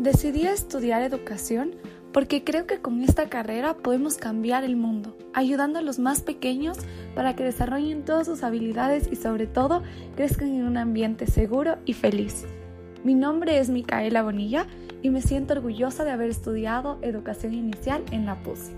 Decidí estudiar educación porque creo que con esta carrera podemos cambiar el mundo, ayudando a los más pequeños para que desarrollen todas sus habilidades y sobre todo crezcan en un ambiente seguro y feliz. Mi nombre es Micaela Bonilla y me siento orgullosa de haber estudiado educación inicial en la PUSI.